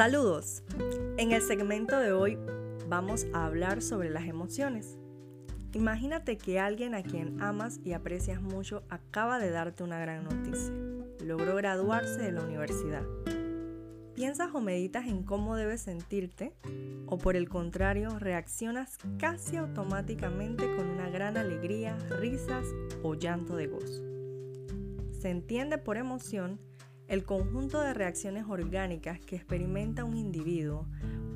Saludos. En el segmento de hoy vamos a hablar sobre las emociones. Imagínate que alguien a quien amas y aprecias mucho acaba de darte una gran noticia. Logró graduarse de la universidad. ¿Piensas o meditas en cómo debes sentirte? ¿O por el contrario, reaccionas casi automáticamente con una gran alegría, risas o llanto de gozo? Se entiende por emoción el conjunto de reacciones orgánicas que experimenta un individuo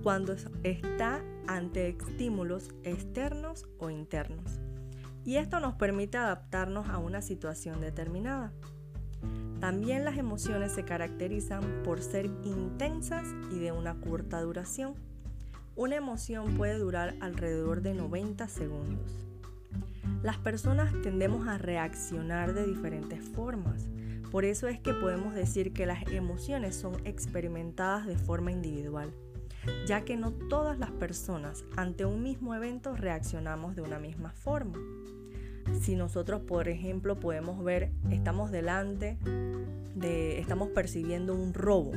cuando está ante estímulos externos o internos. Y esto nos permite adaptarnos a una situación determinada. También las emociones se caracterizan por ser intensas y de una corta duración. Una emoción puede durar alrededor de 90 segundos. Las personas tendemos a reaccionar de diferentes formas por eso es que podemos decir que las emociones son experimentadas de forma individual, ya que no todas las personas ante un mismo evento reaccionamos de una misma forma. Si nosotros, por ejemplo, podemos ver, estamos delante de, estamos percibiendo un robo,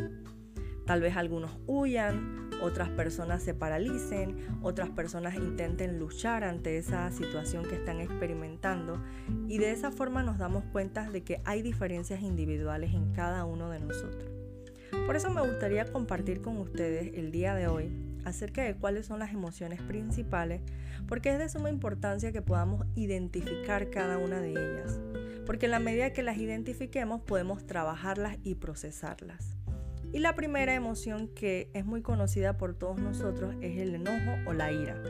tal vez algunos huyan, otras personas se paralicen, otras personas intenten luchar ante esa situación que están experimentando y de esa forma nos damos cuenta de que hay diferencias individuales en cada uno de nosotros. Por eso me gustaría compartir con ustedes el día de hoy acerca de cuáles son las emociones principales, porque es de suma importancia que podamos identificar cada una de ellas, porque en la medida que las identifiquemos podemos trabajarlas y procesarlas. Y la primera emoción que es muy conocida por todos nosotros es el enojo o la ira.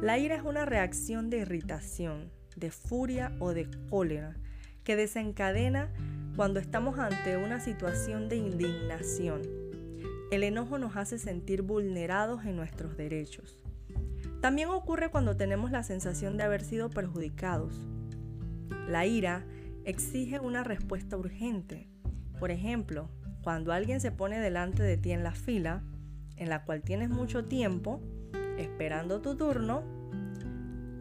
La ira es una reacción de irritación, de furia o de cólera que desencadena cuando estamos ante una situación de indignación. El enojo nos hace sentir vulnerados en nuestros derechos. También ocurre cuando tenemos la sensación de haber sido perjudicados. La ira exige una respuesta urgente. Por ejemplo, cuando alguien se pone delante de ti en la fila, en la cual tienes mucho tiempo esperando tu turno,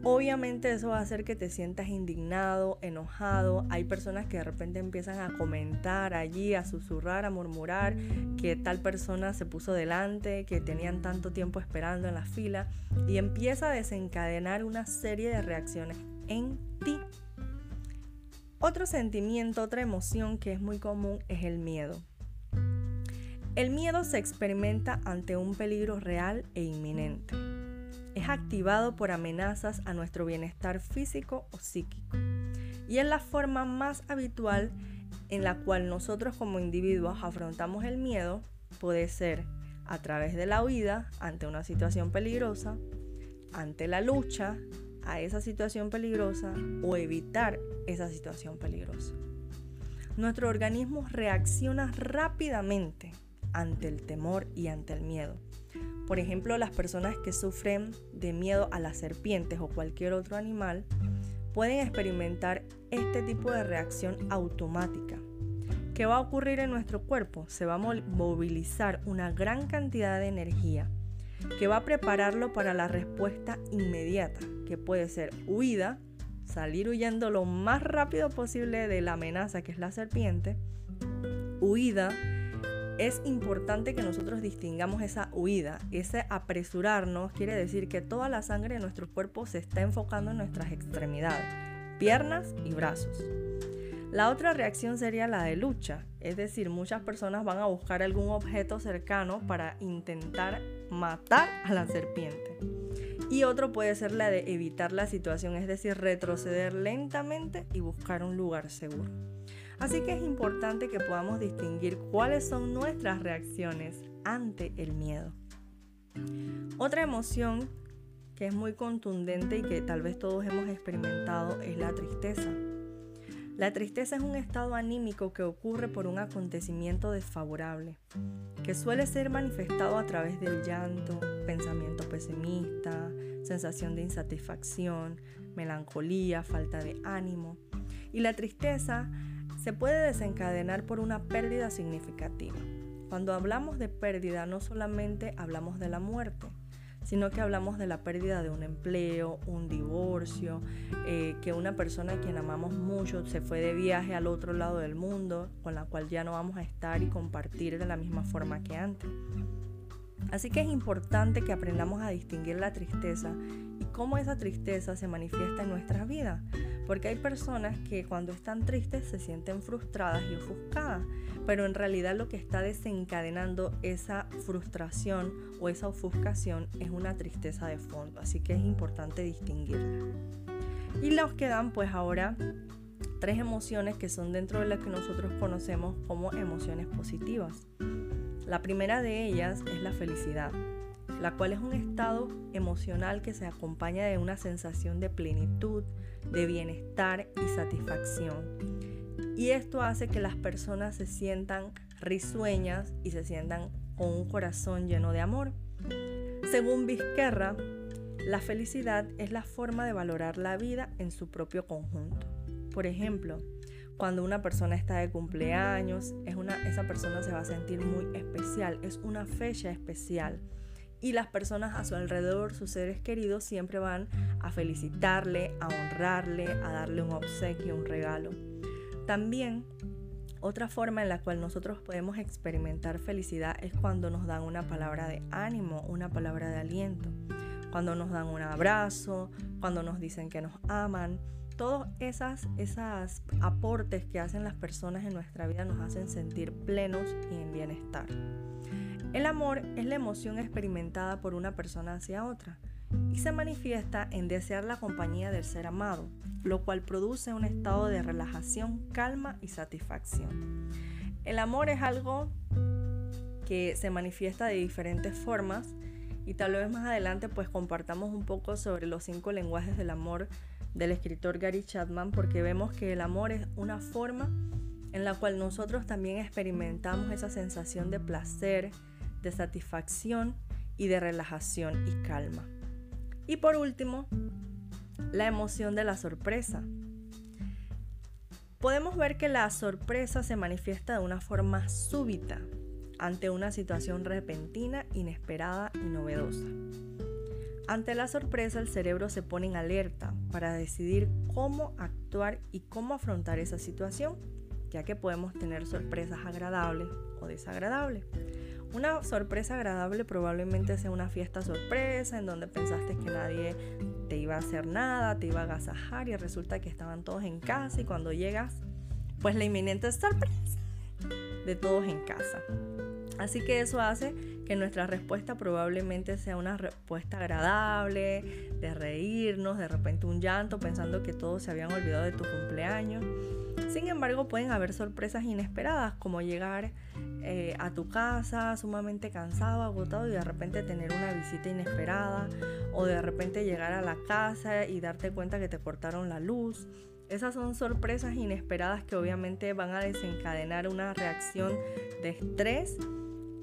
obviamente eso va a hacer que te sientas indignado, enojado. Hay personas que de repente empiezan a comentar allí, a susurrar, a murmurar que tal persona se puso delante, que tenían tanto tiempo esperando en la fila y empieza a desencadenar una serie de reacciones en ti. Otro sentimiento, otra emoción que es muy común es el miedo. El miedo se experimenta ante un peligro real e inminente. Es activado por amenazas a nuestro bienestar físico o psíquico. Y es la forma más habitual en la cual nosotros como individuos afrontamos el miedo. Puede ser a través de la huida ante una situación peligrosa, ante la lucha a esa situación peligrosa o evitar esa situación peligrosa. Nuestro organismo reacciona rápidamente ante el temor y ante el miedo. Por ejemplo, las personas que sufren de miedo a las serpientes o cualquier otro animal pueden experimentar este tipo de reacción automática. ¿Qué va a ocurrir en nuestro cuerpo? Se va a movilizar una gran cantidad de energía que va a prepararlo para la respuesta inmediata, que puede ser huida, salir huyendo lo más rápido posible de la amenaza que es la serpiente, huida, es importante que nosotros distingamos esa huida, ese apresurarnos, quiere decir que toda la sangre de nuestro cuerpo se está enfocando en nuestras extremidades, piernas y brazos. La otra reacción sería la de lucha, es decir, muchas personas van a buscar algún objeto cercano para intentar matar a la serpiente. Y otro puede ser la de evitar la situación, es decir, retroceder lentamente y buscar un lugar seguro. Así que es importante que podamos distinguir cuáles son nuestras reacciones ante el miedo. Otra emoción que es muy contundente y que tal vez todos hemos experimentado es la tristeza. La tristeza es un estado anímico que ocurre por un acontecimiento desfavorable, que suele ser manifestado a través del llanto, pensamiento pesimista, sensación de insatisfacción, melancolía, falta de ánimo. Y la tristeza se puede desencadenar por una pérdida significativa. Cuando hablamos de pérdida no solamente hablamos de la muerte, sino que hablamos de la pérdida de un empleo, un divorcio, eh, que una persona a quien amamos mucho se fue de viaje al otro lado del mundo, con la cual ya no vamos a estar y compartir de la misma forma que antes. Así que es importante que aprendamos a distinguir la tristeza y cómo esa tristeza se manifiesta en nuestras vidas. Porque hay personas que cuando están tristes se sienten frustradas y ofuscadas, pero en realidad lo que está desencadenando esa frustración o esa ofuscación es una tristeza de fondo. Así que es importante distinguirla. Y nos quedan pues ahora tres emociones que son dentro de las que nosotros conocemos como emociones positivas. La primera de ellas es la felicidad, la cual es un estado emocional que se acompaña de una sensación de plenitud, de bienestar y satisfacción. Y esto hace que las personas se sientan risueñas y se sientan con un corazón lleno de amor. Según Vizquerra, la felicidad es la forma de valorar la vida en su propio conjunto. Por ejemplo, cuando una persona está de cumpleaños, esa persona se va a sentir muy especial, es una fecha especial. Y las personas a su alrededor, sus seres queridos, siempre van a felicitarle, a honrarle, a darle un obsequio, un regalo. También otra forma en la cual nosotros podemos experimentar felicidad es cuando nos dan una palabra de ánimo, una palabra de aliento, cuando nos dan un abrazo, cuando nos dicen que nos aman, todos esos aportes que hacen las personas en nuestra vida nos hacen sentir plenos y en bienestar. El amor es la emoción experimentada por una persona hacia otra y se manifiesta en desear la compañía del ser amado, lo cual produce un estado de relajación, calma y satisfacción. El amor es algo que se manifiesta de diferentes formas y tal vez más adelante pues compartamos un poco sobre los cinco lenguajes del amor del escritor Gary Chapman porque vemos que el amor es una forma en la cual nosotros también experimentamos esa sensación de placer, de satisfacción y de relajación y calma. Y por último, la emoción de la sorpresa. Podemos ver que la sorpresa se manifiesta de una forma súbita ante una situación repentina, inesperada y novedosa. Ante la sorpresa, el cerebro se pone en alerta para decidir cómo actuar y cómo afrontar esa situación, ya que podemos tener sorpresas agradables o desagradables. Una sorpresa agradable probablemente sea una fiesta sorpresa en donde pensaste que nadie te iba a hacer nada, te iba a agasajar y resulta que estaban todos en casa y cuando llegas, pues la inminente sorpresa de todos en casa. Así que eso hace que nuestra respuesta probablemente sea una respuesta agradable, de reírnos, de repente un llanto pensando que todos se habían olvidado de tu cumpleaños. Sin embargo, pueden haber sorpresas inesperadas, como llegar eh, a tu casa sumamente cansado, agotado y de repente tener una visita inesperada, o de repente llegar a la casa y darte cuenta que te cortaron la luz. Esas son sorpresas inesperadas que obviamente van a desencadenar una reacción de estrés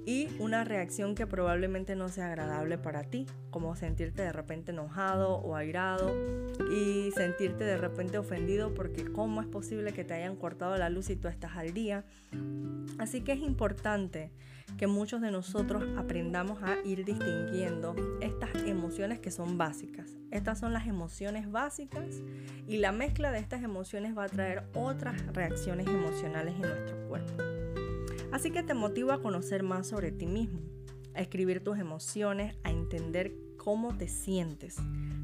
y una reacción que probablemente no sea agradable para ti, como sentirte de repente enojado o airado y sentirte de repente ofendido porque cómo es posible que te hayan cortado la luz y tú estás al día. Así que es importante que muchos de nosotros aprendamos a ir distinguiendo estas emociones que son básicas. Estas son las emociones básicas y la mezcla de estas emociones va a traer otras reacciones emocionales en nuestro cuerpo. Así que te motivo a conocer más sobre ti mismo, a escribir tus emociones, a entender cómo te sientes,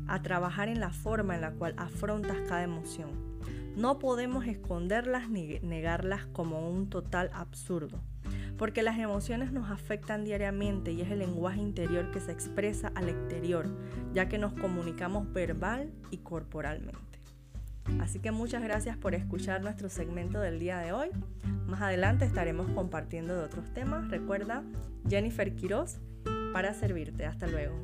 a trabajar en la forma en la cual afrontas cada emoción. No podemos esconderlas ni negarlas como un total absurdo, porque las emociones nos afectan diariamente y es el lenguaje interior que se expresa al exterior, ya que nos comunicamos verbal y corporalmente. Así que muchas gracias por escuchar nuestro segmento del día de hoy. Más adelante estaremos compartiendo de otros temas. Recuerda, Jennifer Quiroz, para servirte. Hasta luego.